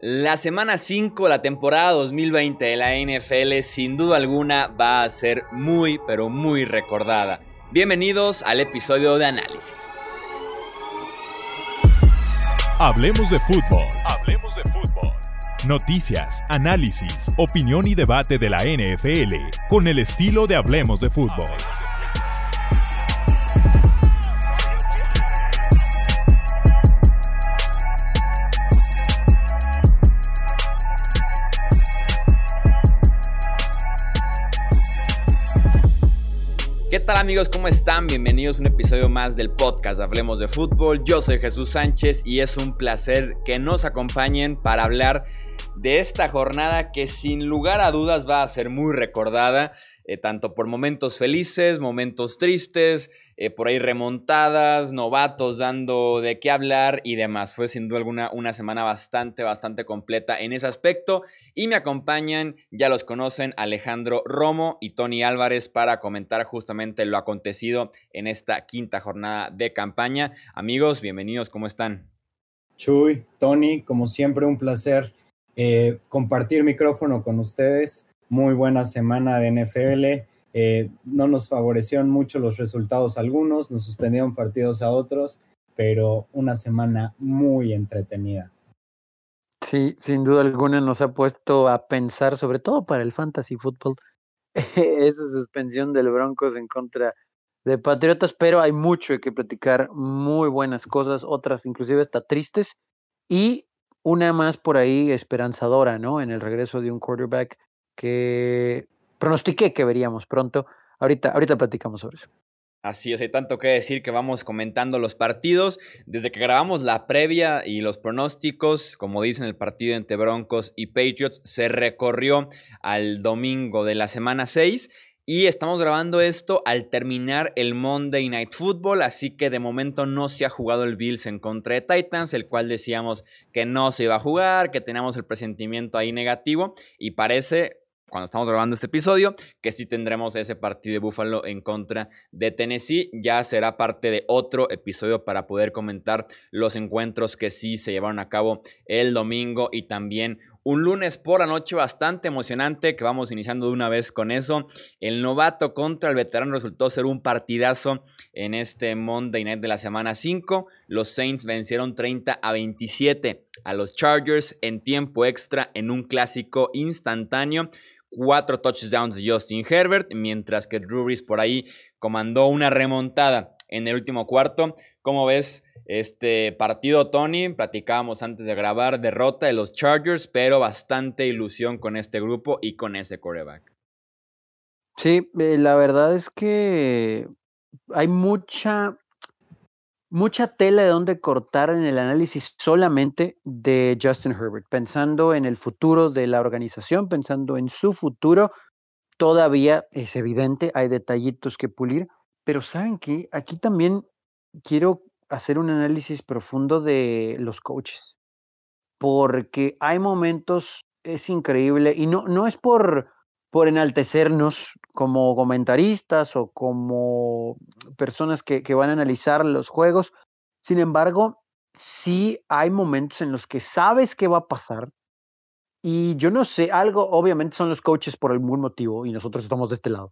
La semana 5 de la temporada 2020 de la NFL sin duda alguna va a ser muy pero muy recordada. Bienvenidos al episodio de análisis. Hablemos de fútbol. Hablemos de fútbol. Noticias, análisis, opinión y debate de la NFL con el estilo de Hablemos de fútbol. ¿Qué tal amigos? ¿Cómo están? Bienvenidos a un episodio más del podcast Hablemos de Fútbol. Yo soy Jesús Sánchez y es un placer que nos acompañen para hablar de esta jornada que sin lugar a dudas va a ser muy recordada, eh, tanto por momentos felices, momentos tristes, eh, por ahí remontadas, novatos dando de qué hablar y demás. Fue sin duda alguna una semana bastante, bastante completa en ese aspecto. Y me acompañan, ya los conocen, Alejandro Romo y Tony Álvarez para comentar justamente lo acontecido en esta quinta jornada de campaña. Amigos, bienvenidos, ¿cómo están? Chuy, Tony, como siempre un placer eh, compartir micrófono con ustedes. Muy buena semana de NFL eh, no nos favorecieron mucho los resultados algunos, nos suspendieron partidos a otros, pero una semana muy entretenida. Sí, sin duda alguna nos ha puesto a pensar, sobre todo para el fantasy fútbol, esa suspensión del Broncos en contra de Patriotas, pero hay mucho que platicar, muy buenas cosas, otras inclusive hasta tristes, y una más por ahí esperanzadora, ¿no? En el regreso de un quarterback que pronostiqué que veríamos pronto. Ahorita, ahorita platicamos sobre eso. Así es, hay tanto que decir que vamos comentando los partidos. Desde que grabamos la previa y los pronósticos, como dicen el partido entre Broncos y Patriots, se recorrió al domingo de la semana 6. Y estamos grabando esto al terminar el Monday Night Football, así que de momento no se ha jugado el Bills en contra de Titans, el cual decíamos que no se iba a jugar, que teníamos el presentimiento ahí negativo y parece cuando estamos grabando este episodio, que sí tendremos ese partido de Buffalo en contra de Tennessee. Ya será parte de otro episodio para poder comentar los encuentros que sí se llevaron a cabo el domingo y también un lunes por la noche bastante emocionante que vamos iniciando de una vez con eso. El novato contra el veterano resultó ser un partidazo en este Monday Night de la semana 5. Los Saints vencieron 30 a 27 a los Chargers en tiempo extra en un clásico instantáneo cuatro touchdowns de Justin Herbert, mientras que Drew Brees por ahí comandó una remontada en el último cuarto. ¿Cómo ves este partido, Tony? Platicábamos antes de grabar, derrota de los Chargers, pero bastante ilusión con este grupo y con ese coreback. Sí, eh, la verdad es que hay mucha mucha tela de donde cortar en el análisis solamente de Justin Herbert, pensando en el futuro de la organización, pensando en su futuro. Todavía es evidente, hay detallitos que pulir, pero saben que aquí también quiero hacer un análisis profundo de los coaches, porque hay momentos, es increíble, y no, no es por por enaltecernos como comentaristas o como personas que, van a analizar los juegos. Sin embargo, sí hay momentos en los que sabes qué va a pasar. Y yo no sé, algo, obviamente son los coaches por algún motivo y nosotros estamos de este lado.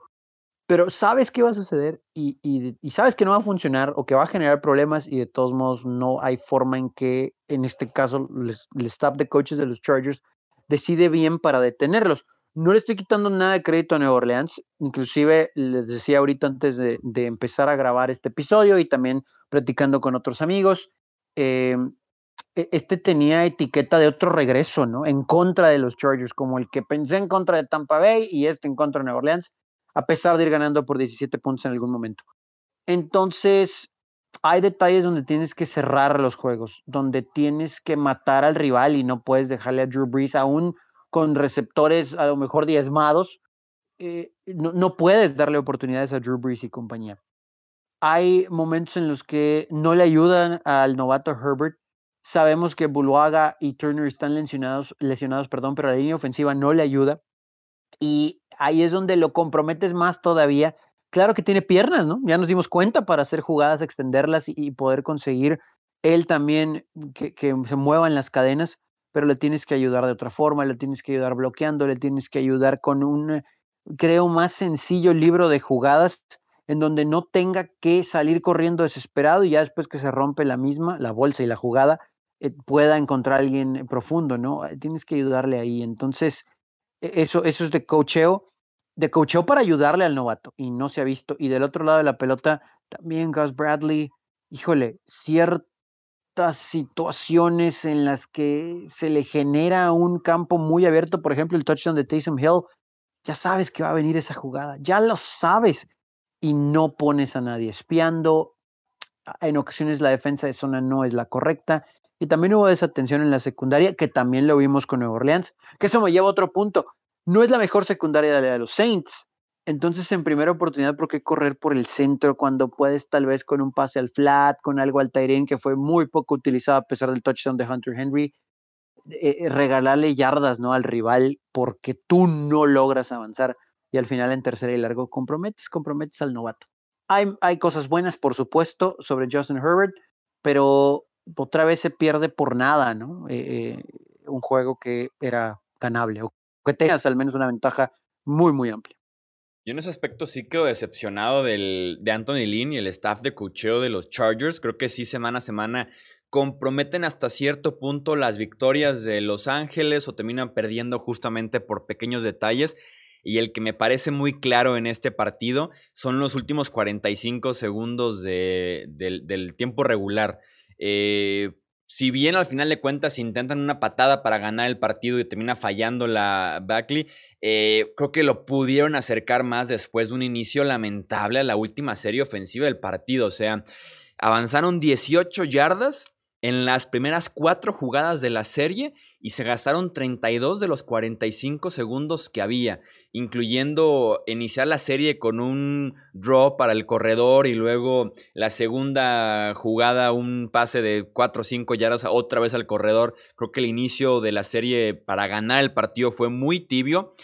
Pero sabes qué va a suceder y, y, sabes que no va a funcionar o que va a generar problemas y de todos modos no hay forma en que, en este caso, el staff de coaches de los Chargers decide bien para detenerlos no le estoy quitando nada de crédito a Nueva Orleans, inclusive les decía ahorita antes de, empezar a grabar este episodio y también platicando con otros amigos, em, e, este tenía etiqueta de otro regreso, ¿no? En contra de los Chargers, como el que pensé en contra de Tampa Bay y este en contra de Nueva Orleans, a pesar de ir ganando por 17 puntos en algún momento. Entonces, hay detalles donde tienes que cerrar los juegos, donde tienes que matar al rival y no puedes dejarle a Drew Brees aún con receptores a lo mejor diezmados, eh, no, puedes darle oportunidades a Drew Brees y compañía. Hay momentos en los que no le ayudan al novato Herbert. Sabemos que Buluaga y Turner están lesionados, lesionados, perdón, pero la línea ofensiva no le ayuda. Y ahí es donde lo comprometes más todavía. Claro que tiene piernas, ¿no? Ya nos dimos cuenta para hacer jugadas, extenderlas y, poder conseguir él también que, que se muevan las cadenas pero le tienes que ayudar de otra forma, le tienes que ayudar bloqueando, le tienes que ayudar con un, creo, más sencillo libro de jugadas en donde no tenga que salir corriendo desesperado y ya después que se rompe la misma, la bolsa y la jugada, eh, pueda encontrar a alguien profundo, ¿no? Tienes que ayudarle ahí. Entonces, e, eso, eso es de cocheo, de cocheo para ayudarle al novato y no se ha visto. Y del otro lado de la pelota, también Gus Bradley, híjole, ciertas situaciones en las que se le genera un campo muy abierto, por ejemplo, el touchdown de Taysom Hill, ya sabes que va a venir esa jugada, ya lo sabes y no pones a nadie espiando. En ocasiones la defensa de zona no es la correcta. Y también hubo desatención en la secundaria, que también lo vimos con Nueva Orleans. Que eso me lleva a otro punto. No es la mejor secundaria de la de los Saints. Entonces, en primera oportunidad, ¿por qué correr por el centro cuando puedes tal vez con un pase al flat, con algo al Tyrion que fue muy poco utilizado a pesar del touchdown de Hunter Henry? Eh, eh, regalarle yardas ¿no? al rival porque tú no logras avanzar y al final en tercera y largo comprometes, comprometes al novato. Hay, cosas buenas, por supuesto, sobre Justin Herbert, pero otra vez se pierde por nada, ¿no? Eh, un juego que era ganable o que tengas al menos una ventaja muy, muy amplia. Yo en ese aspecto sí quedo decepcionado del, de Anthony Lynn y el staff de cocheo de los Chargers. Creo que sí, semana a semana comprometen hasta cierto punto las victorias de Los Ángeles o terminan perdiendo justamente por pequeños detalles. Y el que me parece muy claro en este partido son los últimos 45 segundos del tiempo regular. Eh, si bien al final de cuentas intentan una patada para ganar el partido y termina fallando la Backley, eh, creo que lo pudieron acercar más después de un inicio lamentable a la última serie ofensiva del partido. O sea, avanzaron 18 yardas en las primeras cuatro jugadas de la serie y se gastaron 32 de los 45 segundos que había, incluyendo iniciar la serie con un draw para el corredor y luego la segunda jugada, un pase de 4 o 5 yardas otra vez al corredor. Creo que el inicio de la serie para ganar el partido fue muy tibio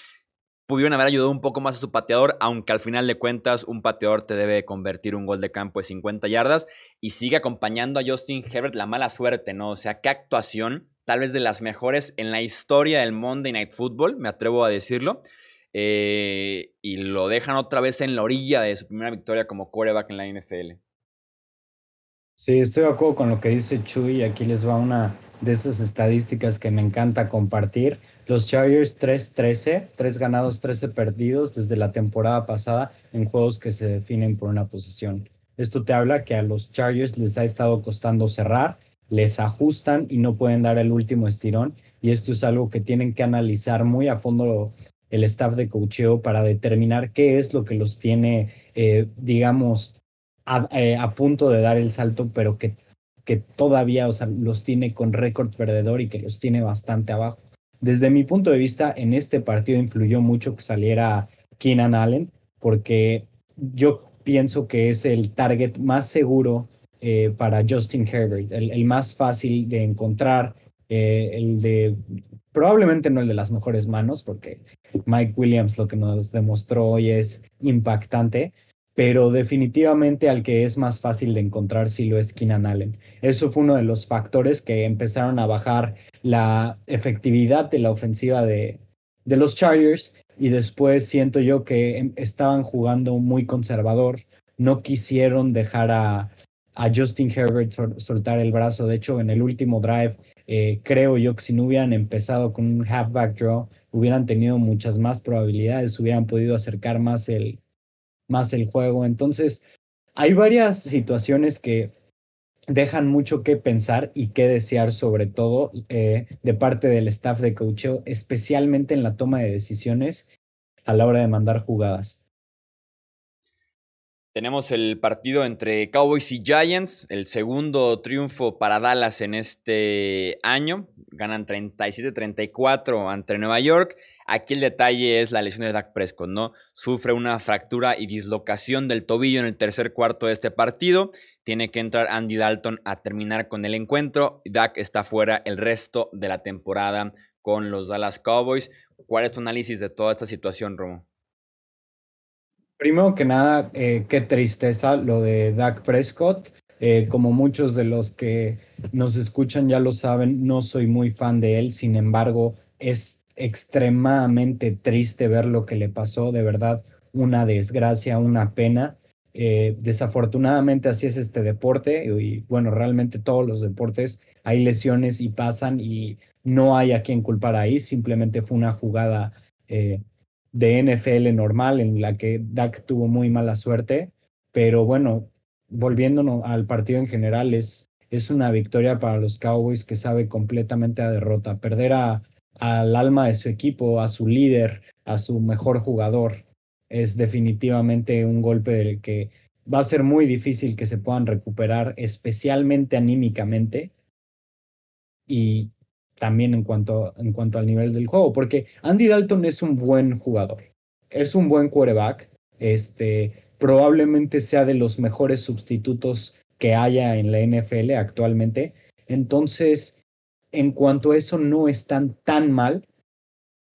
pudieron haber ayudado un poco más a su pateador, aunque al final de cuentas un pateador te debe convertir un gol de campo de 50 yardas y sigue acompañando a Justin Herbert la mala suerte, ¿no? O sea, qué actuación, tal vez de las mejores en la historia del Monday Night Football, me atrevo a decirlo. Eh, y lo dejan otra vez en la orilla de su primera victoria como quarterback en la NFL. Sí, estoy de acuerdo con lo que dice Chuy. Aquí les va una de esas estadísticas que me encanta compartir. Los Chargers 3-13, 3 ganados, 13 perdidos desde la temporada pasada en juegos que se definen por una posición. Esto te habla que a los Chargers les ha estado costando cerrar, les ajustan y no pueden dar el último estirón. Y esto es algo que tienen que analizar muy a fondo el staff de coacheo para determinar qué es lo que los tiene, eh, digamos, eh, a, punto de dar el salto, pero que, que todavía o sea, los tiene con récord perdedor y que los tiene bastante abajo. Desde mi punto de vista, en este partido influyó mucho que saliera Keenan Allen, porque yo pienso que es el target más seguro eh, para Justin Herbert, el, más fácil de encontrar, eh, el de probablemente no el de las mejores manos, porque Mike Williams lo que nos demostró hoy es impactante, pero definitivamente al que es más fácil de encontrar si lo es Keenan Allen. Eso fue uno de los factores que empezaron a bajar la efectividad de la ofensiva de, de los Chargers y después siento yo que em, estaban jugando muy conservador, no quisieron dejar a, a Justin Herbert soltar el brazo, de hecho en el último drive eh, creo yo que si no hubieran empezado con un halfback draw, hubieran tenido muchas más probabilidades, hubieran podido acercar más el, más el juego. Entonces, hay varias situaciones que dejan mucho que pensar y que desear, sobre todo eh, de parte del staff de coaching, especialmente en la toma de decisiones a la hora de mandar jugadas. Tenemos el partido entre Cowboys y Giants, el segundo triunfo para Dallas en este año. Ganan 37-34 ante Nueva York. Aquí el detalle es la lesión de Dak Prescott, ¿no? Sufre una fractura y dislocación del tobillo en el tercer cuarto de este partido. Tiene que entrar Andy Dalton a terminar con el encuentro. Dak está fuera el resto de la temporada con los Dallas Cowboys. ¿Cuál es tu análisis de toda esta situación, Romo? Primero que nada, eh, qué tristeza lo de Dak Prescott. Eh, como muchos de los que nos escuchan ya lo saben, no soy muy fan de él, sin embargo, es extremadamente triste ver lo que le pasó, de verdad, una desgracia, una pena. Eh, desafortunadamente así es este deporte y bueno, realmente todos los deportes hay lesiones y pasan y no hay a quien culpar ahí, simplemente fue una jugada de NFL normal en la que Dak tuvo muy mala suerte, pero bueno, volviéndonos al partido en general, es, es una victoria para los Cowboys que sabe completamente a derrota, perder a, al alma de su equipo, a su líder, a su mejor jugador, es definitivamente un golpe del que va a ser muy difícil que se puedan recuperar, especialmente anímicamente. Y también en cuanto, en cuanto al nivel del juego, porque Andy Dalton es un buen jugador, es un buen quarterback, este, probablemente sea de los mejores sustitutos que haya en la NFL actualmente. Entonces, en cuanto a eso, no están tan mal,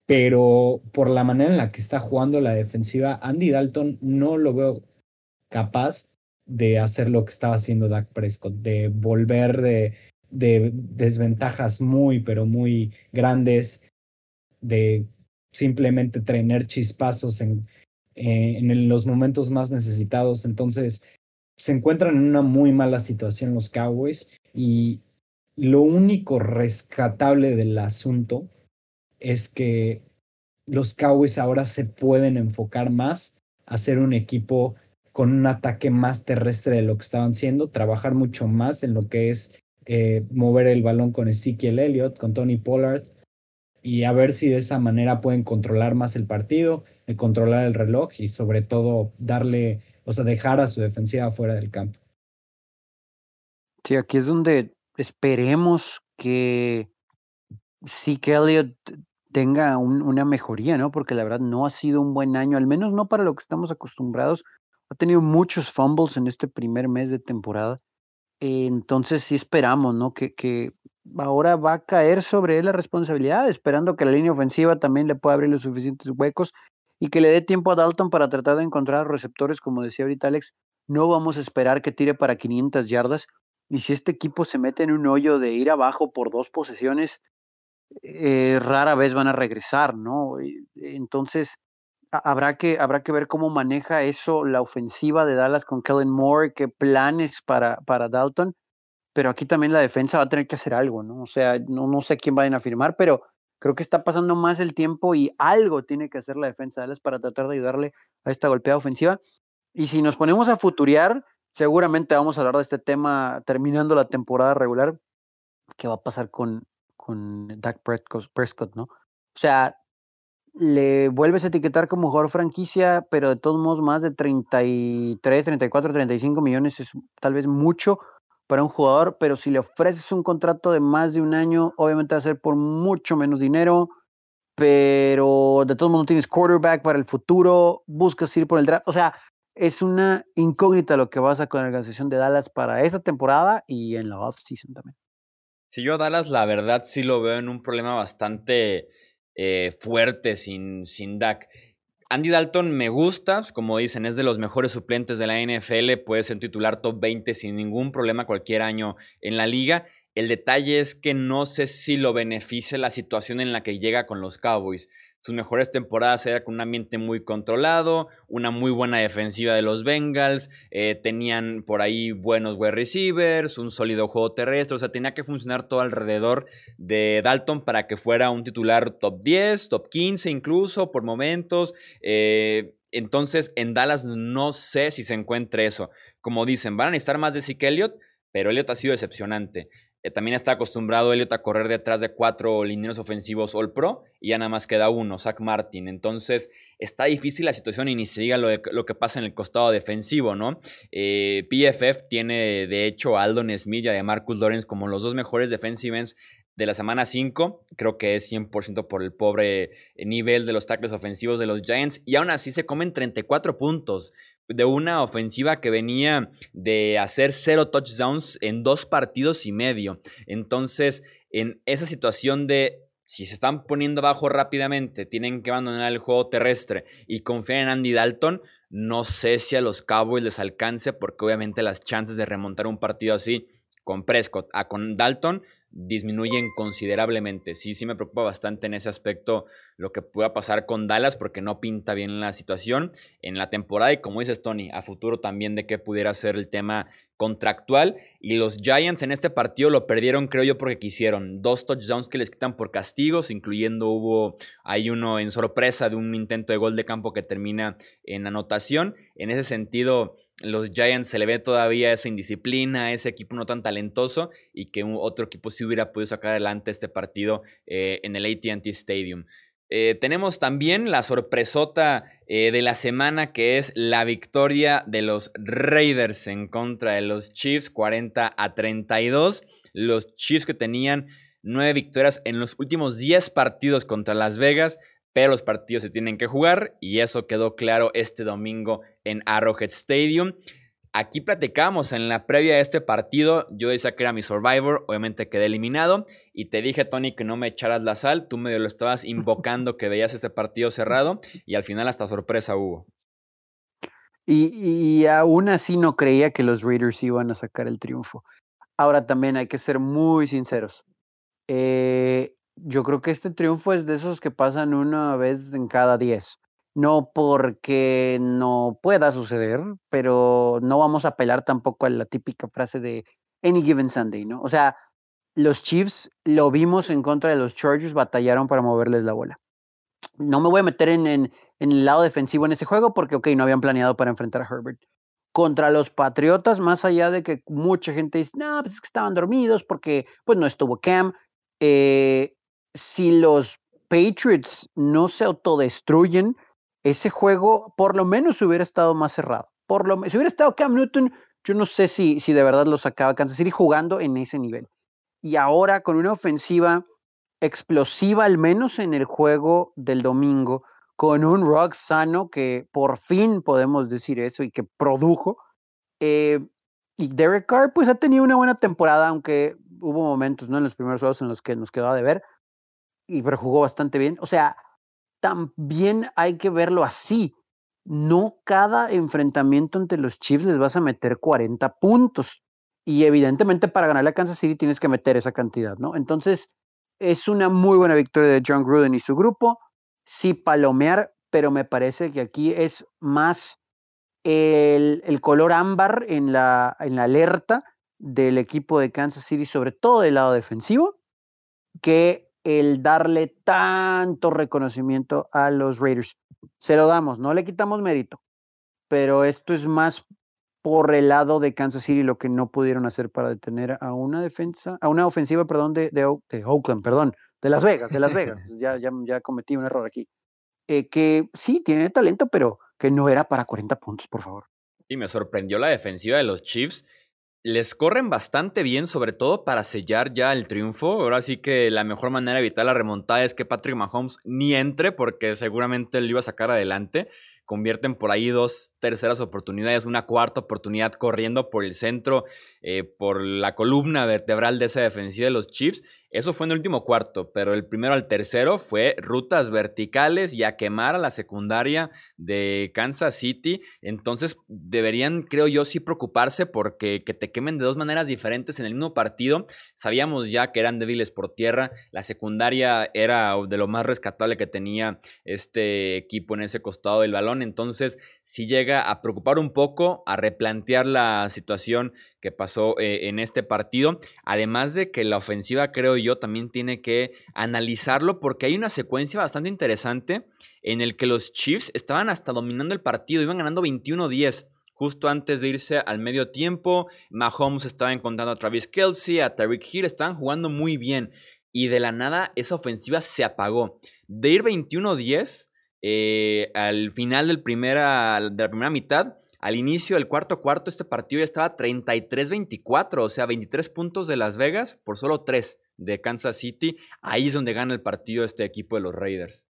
pero por la manera en la que está jugando la defensiva, Andy Dalton no lo veo capaz de hacer lo que estaba haciendo Dak Prescott, de volver de, de desventajas muy, pero muy grandes, de simplemente tener chispazos en, eh, en los momentos más necesitados. Entonces, se encuentran en una muy mala situación los Cowboys y lo único rescatable del asunto es que los Cowboys ahora se pueden enfocar más a ser un equipo con un ataque más terrestre de lo que estaban siendo, trabajar mucho más en lo que es eh, mover el balón con Ezekiel Elliott, con Tony Pollard, y a ver si de esa manera pueden controlar más el partido, eh, controlar el reloj y sobre todo darle, o sea, dejar a su defensiva fuera del campo. Sí, aquí es donde esperemos que sí Elliott tenga una mejoría, ¿no? Porque la verdad no ha sido un buen año, al menos no para lo que estamos acostumbrados. Ha tenido muchos fumbles en este primer mes de temporada. Entonces sí esperamos, ¿no? Que, que ahora va a caer sobre él la responsabilidad, esperando que la línea ofensiva también le pueda abrir los suficientes huecos y que le dé tiempo a Dalton para tratar de encontrar receptores, como decía ahorita Alex. No vamos a esperar que tire para 500 yardas. Y si este equipo se mete en un hoyo de ir abajo por dos posesiones, eh, rara vez van a regresar, ¿no? Entonces, habrá que, habrá que ver cómo maneja eso la ofensiva de Dallas con Kellen Moore, qué planes para, para Dalton pero aquí también la defensa va a tener que hacer algo, ¿no? O sea, no, no sé quién vayan a firmar, pero creo que está pasando más el tiempo y algo tiene que hacer la defensa de Dallas para tratar de ayudarle a esta golpeada ofensiva. Y si nos ponemos a futuriar, seguramente vamos a hablar de este tema terminando la temporada regular. ¿Qué va a pasar con, con Dak Prescott, no? O sea, le vuelves a etiquetar como jugador franquicia, pero de todos modos más de 33, 34, 35 millones es tal vez mucho para un jugador, pero si le ofreces un contrato de más de un año, obviamente va a ser por mucho menos dinero, pero de todos modos no tienes quarterback para el futuro, buscas ir por el draft, o sea, es una incógnita lo que vas a con la organización de Dallas para esta temporada y en la off-season también. Si yo a Dallas, la verdad, sí lo veo en un problema bastante eh, fuerte sin, sin Dak. Andy Dalton me gusta, como dicen, es de los mejores suplentes de la NFL, puede ser titular top 20 sin ningún problema cualquier año en la liga. El detalle es que no sé si lo beneficia la situación en la que llega con los Cowboys sus mejores temporadas era con un ambiente muy controlado, una muy buena defensiva de los Bengals, eh, tenían por ahí buenos wide receivers, un sólido juego terrestre, o sea, tenía que funcionar todo alrededor de Dalton para que fuera un titular top 10, top 15 incluso por momentos. Eh, entonces, en Dallas no sé si se encuentre eso. Como dicen, van a necesitar más de Zeke Elliott, pero Elliott ha sido decepcionante. Eh, también está acostumbrado Elliot a correr detrás de cuatro lineros ofensivos All Pro y ya nada más queda uno, Zach Martin. Entonces está difícil la situación y ni se diga lo, que pasa en el costado defensivo, ¿no? Eh, PFF tiene de hecho a Aldon Smith y a Marcus Lawrence como los dos mejores defensive de la semana 5. Creo que es 100% por el pobre nivel de los tackles ofensivos de los Giants. Y aún así se comen 34 puntos de una ofensiva que venía de hacer cero touchdowns en dos partidos y medio. Entonces, en esa situación de si se están poniendo abajo rápidamente, tienen que abandonar el juego terrestre y confiar en Andy Dalton, No sé si a los Cowboys les alcance, porque obviamente las chances de remontar un partido así con Prescott a con Dalton disminuyen considerablemente. Sí, sí me preocupa bastante en ese aspecto lo que pueda pasar con Dallas porque no pinta bien la situación en la temporada y como dices Tony, a futuro también de qué pudiera ser el tema contractual y los Giants en este partido lo perdieron creo yo porque quisieron dos touchdowns que les quitan por castigos, incluyendo hubo hay uno en sorpresa de un intento de gol de campo que termina en anotación. En ese sentido, los Giants se le ve todavía esa indisciplina, ese equipo no tan talentoso y que otro equipo sí hubiera podido sacar adelante este partido eh, en el ATT Stadium. Eh, tenemos también la sorpresota eh, de la semana que es la victoria de los Raiders en contra de los Chiefs 40 a 32. Los Chiefs que tenían nueve victorias en los últimos 10 partidos contra Las Vegas pero los partidos se tienen que jugar y eso quedó claro este domingo en Arrowhead Stadium. Aquí platicamos en la previa de este partido, yo decía que era mi Survivor, obviamente quedé eliminado y te dije Tony que no me echaras la sal, tú medio lo estabas invocando que veías este partido cerrado y al final hasta sorpresa hubo. Y, y aún así no creía que los Raiders iban a sacar el triunfo. Ahora también hay que ser muy sinceros. Eh, yo creo que este triunfo es de esos que pasan una vez en cada diez. No porque no pueda suceder, pero no vamos a apelar tampoco a la típica frase de any given Sunday, ¿no? O sea, los Chiefs lo vimos en contra de los Chargers, batallaron para moverles la bola. No me voy a meter en, en, en el lado defensivo en ese juego porque, ok, no habían planeado para enfrentar a Herbert contra los Patriotas, más allá de que mucha gente dice, no, pues es que estaban dormidos porque pues no estuvo Cam. Eh, si los Patriots no se autodestruyen, ese juego por lo menos hubiera estado más cerrado. Por lo, si hubiera estado Cam Newton, yo no sé si, si de verdad lo sacaba Kansas City jugando en ese nivel. Y ahora con una ofensiva explosiva, al menos en el juego del domingo, con un rock sano que por fin podemos decir eso y que produjo. Eh, y Derek Carr pues ha tenido una buena temporada, aunque hubo momentos ¿no? en los primeros juegos en los que nos quedaba de ver, y pero jugó bastante bien. O sea, también hay que verlo así. No cada enfrentamiento entre los Chiefs les vas a meter 40 puntos. Y evidentemente para ganar la Kansas City tienes que meter esa cantidad, ¿no? Entonces, es una muy buena victoria de John Gruden y su grupo. Sí, palomear, pero me parece que aquí es más el, el color ámbar en la, en la alerta del equipo de Kansas City, sobre todo del lado defensivo, que el darle tanto reconocimiento a los Raiders. Se lo damos, no le quitamos mérito, pero esto es más por el lado de Kansas City lo que no pudieron hacer para detener a una defensa, a una ofensiva, perdón, de, de, Oakland, perdón, de Las Vegas, de Las Vegas. ya, ya, ya cometí un error aquí. Eh, que sí, tiene talento, pero que no era para 40 puntos, por favor. Y me sorprendió la defensiva de los Chiefs les corren bastante bien, sobre todo para sellar ya el triunfo. Ahora sí que la mejor manera de evitar la remontada es que Patrick Mahomes ni entre, porque seguramente lo iba a sacar adelante. Convierten por ahí dos terceras oportunidades, una cuarta oportunidad corriendo por el centro, eh, por la columna vertebral de esa defensiva de los Chiefs. Eso fue en el último cuarto, pero el primero al tercero fue rutas verticales y a quemar a la secundaria de Kansas City. Entonces deberían, creo yo, sí preocuparse porque que te quemen de dos maneras diferentes en el mismo partido. Sabíamos ya que eran débiles por tierra. La secundaria era de lo más rescatable que tenía este equipo en ese costado del balón. Entonces sí llega a preocupar un poco, a replantear la situación que pasó eh, en este partido. Además de que la ofensiva, creo yo, también tiene que analizarlo porque hay una secuencia bastante interesante en el que los Chiefs estaban hasta dominando el partido, iban ganando 21-10. Justo antes de irse al medio tiempo, Mahomes estaba encontrando a Travis Kelsey, a Tariq Hill, estaban jugando muy bien. Y de la nada esa ofensiva se apagó. De ir 21-10 eh, al final del primera, de la primera mitad, al inicio del cuarto cuarto, este partido ya estaba 33-24, o sea, 23 puntos de Las Vegas por solo 3 de Kansas City. Ahí es donde gana el partido este equipo de los Raiders.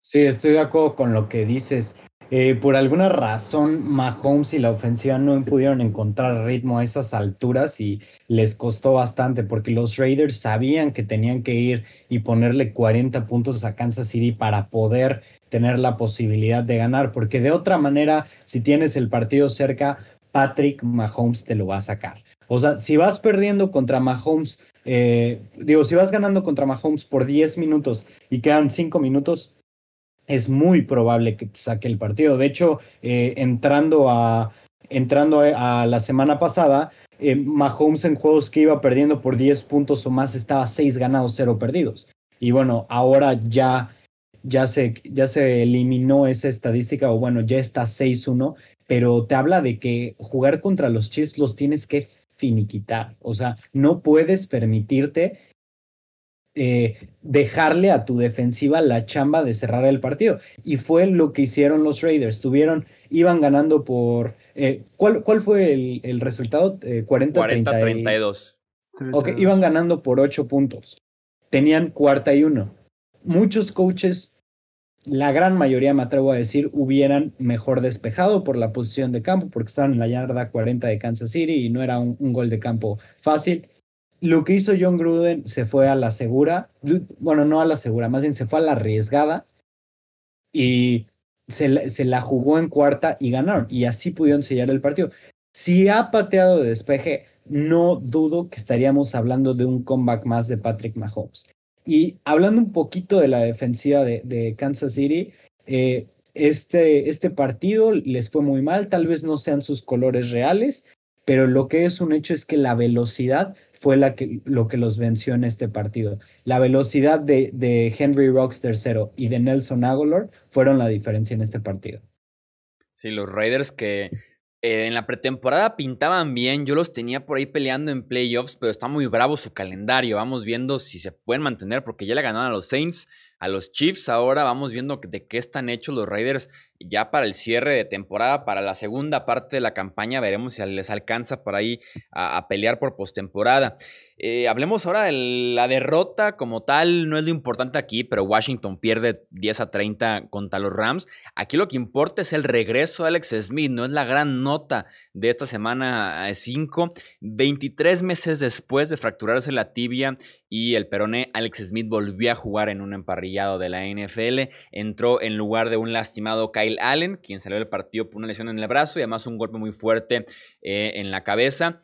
Sí, estoy de acuerdo con lo que dices. Eh, por alguna razón, Mahomes y la ofensiva no pudieron encontrar ritmo a esas alturas y les costó bastante porque los Raiders sabían que tenían que ir y ponerle 40 puntos a Kansas City para poder tener la posibilidad de ganar, porque de otra manera, si tienes el partido cerca, Patrick Mahomes te lo va a sacar. O sea, si vas perdiendo contra Mahomes, eh, digo, si vas ganando contra Mahomes por 10 minutos y quedan 5 minutos, es muy probable que te saque el partido. De hecho, eh, entrando, a, entrando a la semana pasada, eh, Mahomes en juegos que iba perdiendo por 10 puntos o más estaba 6 ganados, 0 perdidos. Y bueno, ahora ya, ya, se, ya se eliminó esa estadística, o bueno, ya está 6-1, pero te habla de que jugar contra los Chiefs los tienes que finiquitar. O sea, no puedes permitirte eh, dejarle a tu defensiva la chamba de cerrar el partido. Y fue lo que hicieron los Raiders. Tuvieron, iban ganando por. Eh, ¿cuál, ¿cuál, fue el, resultado? 40-32. Eh, ok, iban ganando por 8 puntos. Tenían cuarta y uno. Muchos coaches la gran mayoría, me atrevo a decir, hubieran mejor despejado por la posición de campo, porque estaban en la yarda 40 de Kansas City y no era un, gol de campo fácil. Lo que hizo John Gruden se fue a la segura, bueno, no a la segura, más bien se fue a la arriesgada y se, la jugó en cuarta y ganaron. Y así pudieron sellar el partido. Si ha pateado de despeje, no dudo que estaríamos hablando de un comeback más de Patrick Mahomes. Y hablando un poquito de la defensiva de, Kansas City, eh, este, este partido les fue muy mal, tal vez no sean sus colores reales, pero lo que es un hecho es que la velocidad fue la que, lo que los venció en este partido. La velocidad de, de Henry Rocks tercero y de Nelson Aguilar fueron la diferencia en este partido. Sí, los Raiders que eh, en la pretemporada pintaban bien, yo los tenía por ahí peleando en playoffs, pero está muy bravo su calendario. Vamos viendo si se pueden mantener porque ya le ganaron a los Saints, a los Chiefs. Ahora vamos viendo de qué están hechos los Raiders ya para el cierre de temporada, para la segunda parte de la campaña. Veremos si les alcanza por ahí a, pelear por postemporada. Eh, hablemos ahora de la derrota como tal, no es lo importante aquí, pero Washington pierde 10 a 30 contra los Rams. Aquí lo que importa es el regreso de Alex Smith, no es la gran nota de esta semana 5. 23 meses después de fracturarse la tibia y el peroné, Alex Smith volvió a jugar en un emparrillado de la NFL, entró en lugar de un lastimado Kyle Allen, quien salió del partido por una lesión en el brazo y además un golpe muy fuerte eh, en la cabeza.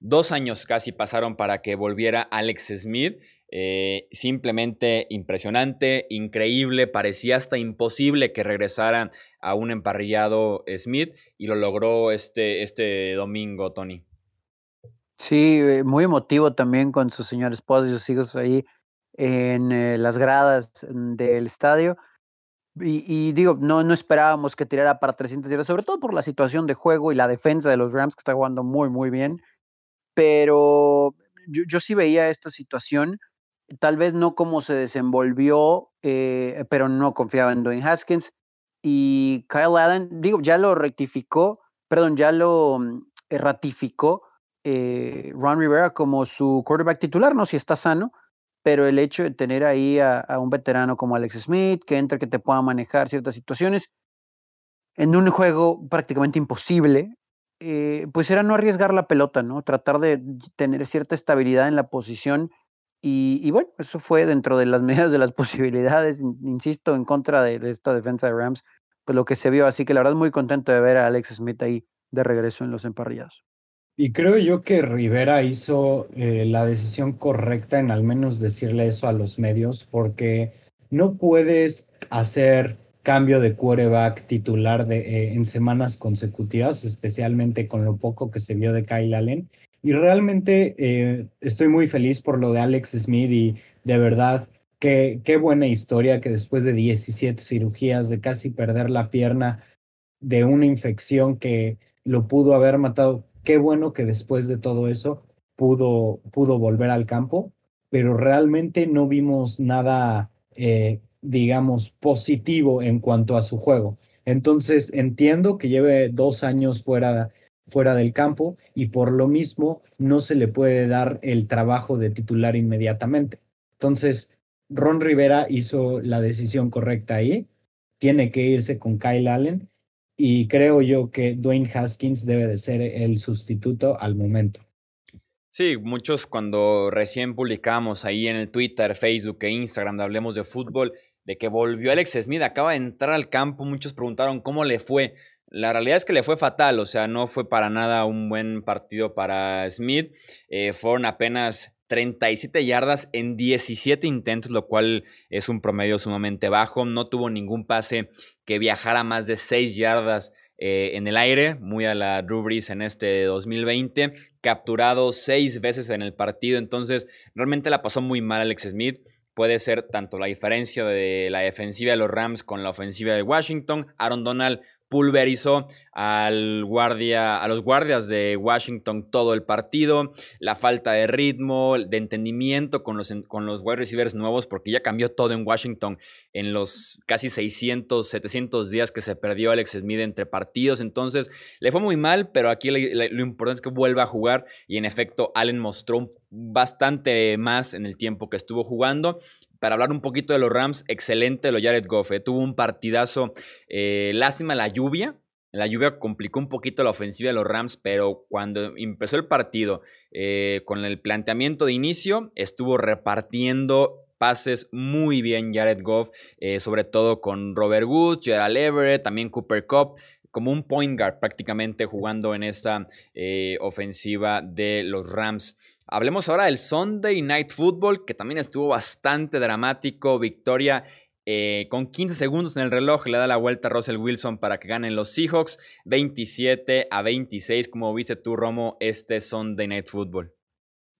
Dos años casi pasaron para que volviera Alex Smith. Eh, simplemente impresionante, increíble, parecía hasta imposible que regresara a un emparrillado Smith y lo logró este, este domingo, Tony. Sí, eh, muy emotivo también con su señor esposa y sus hijos ahí en las gradas del estadio. Y, digo, no, no esperábamos que tirara para 300 yardas, sobre todo por la situación de juego y la defensa de los Rams que está jugando muy, muy bien pero yo, sí veía esta situación, tal vez no como se desenvolvió, eh, pero no confiaba en Dwayne Haskins. Y Kyle Allen, digo, ya lo rectificó, perdón, ya lo mm, ratificó eh, Ron Rivera como su quarterback titular, no si está sano, pero el hecho de tener ahí a, un veterano como Alex Smith, que entre, que te pueda manejar ciertas situaciones, en un juego prácticamente imposible, eh, pues era no arriesgar la pelota, ¿no? Tratar de tener cierta estabilidad en la posición. Y, bueno, eso fue dentro de las medidas de las posibilidades, insisto, en contra de, esta defensa de Rams, pues lo que se vio. Así que la verdad muy contento de ver a Alex Smith ahí de regreso en los emparrillados. Y creo yo que Rivera hizo eh, la decisión correcta en al menos decirle eso a los medios, porque no puedes hacer cambio de quarterback titular de, eh, en semanas consecutivas, especialmente con lo poco que se vio de Kyle Allen. Y realmente eh, estoy muy feliz por lo de Alex Smith y de verdad qué, qué buena historia que después de 17 cirugías, de casi perder la pierna, de una infección que lo pudo haber matado, qué bueno que después de todo eso pudo, pudo volver al campo, pero realmente no vimos nada eh, digamos, positivo en cuanto a su juego. Entonces, entiendo que lleve dos años fuera, fuera del campo y por lo mismo no se le puede dar el trabajo de titular inmediatamente. Entonces, Ron Rivera hizo la decisión correcta ahí, tiene que irse con Kyle Allen y creo yo que Dwayne Haskins debe de ser el sustituto al momento. Sí, muchos cuando recién publicamos ahí en el Twitter, Facebook e Instagram de Hablemos de Fútbol, de que volvió Alex Smith, acaba de entrar al campo, muchos preguntaron cómo le fue. La realidad es que le fue fatal, o sea, no fue para nada un buen partido para Smith. Eh, fueron apenas 37 yardas en 17 intentos, lo cual es un promedio sumamente bajo. No tuvo ningún pase que viajara más de 6 yardas eh, en el aire, muy a la Drew en este 2020. Capturado 6 veces en el partido, entonces realmente la pasó muy mal Alex Smith puede ser tanto la diferencia de la defensiva de los Rams con la ofensiva de Washington. Aaron Donald pulverizó al guardia, a los guardias de Washington todo el partido, la falta de ritmo, de entendimiento con los, con los wide receivers nuevos, porque ya cambió todo en Washington en los casi 600, 700 días que se perdió Alex Smith entre partidos. Entonces, le fue muy mal, pero aquí lo importante es que vuelva a jugar y en efecto, Allen mostró bastante más en el tiempo que estuvo jugando para hablar un poquito de los Rams, excelente lo Jared Goff. Eh. Tuvo un partidazo. Eh, lástima la lluvia. La lluvia complicó un poquito la ofensiva de los Rams, pero cuando empezó el partido eh, con el planteamiento de inicio, estuvo repartiendo pases muy bien Jared Goff, sobre todo con Robert Woods, Gerald Everett, también Cooper Cup como un point guard prácticamente jugando en esta ofensiva de los Rams. Hablemos ahora del Sunday Night Football, que también estuvo bastante dramático. Victoria eh, con 15 segundos en el reloj, le da la vuelta a Russell Wilson para que ganen los Seahawks. 27 a 26, como viste tú, Romo, este Sunday Night Football.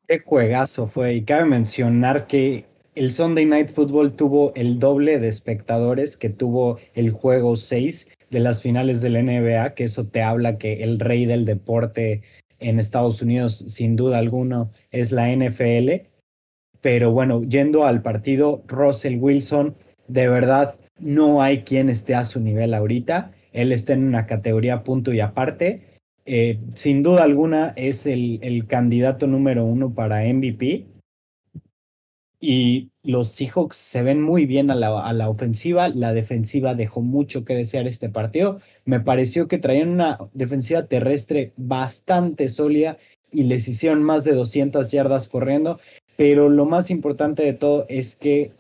Qué juegazo fue. Y cabe mencionar que el Sunday Night Football tuvo el doble de espectadores que tuvo el juego 6 de las finales del NBA, que eso te habla que el rey del deporte en Estados Unidos, sin duda alguna, es la NFL. Pero bueno, yendo al partido, Russell Wilson, de verdad, no hay quien esté a su nivel ahorita. Él está en una categoría punto y aparte. Eh, sin duda alguna es el, el candidato número uno para MVP y los Seahawks se ven muy bien a la, ofensiva. La defensiva dejó mucho que desear este partido. Me pareció que traían una defensiva terrestre bastante sólida y les hicieron más de 200 yardas corriendo. Pero lo más importante de todo es que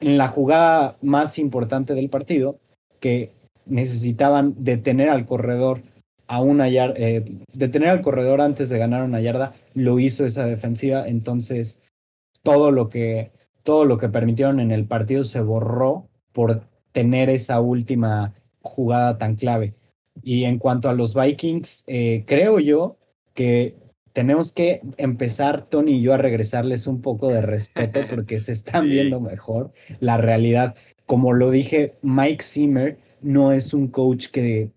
en la jugada más importante del partido, que necesitaban detener al corredor a una yarda, eh, detener al corredor antes de ganar una yarda, lo hizo esa defensiva. Entonces, todo lo que, todo lo que permitieron en el partido se borró por tener esa última jugada tan clave. Y en cuanto a los Vikings, eh, creo yo que tenemos que empezar, Tony y yo, a regresarles un poco de respeto porque se están viendo mejor la realidad. Como lo dije, Mike Zimmer no es un coach que,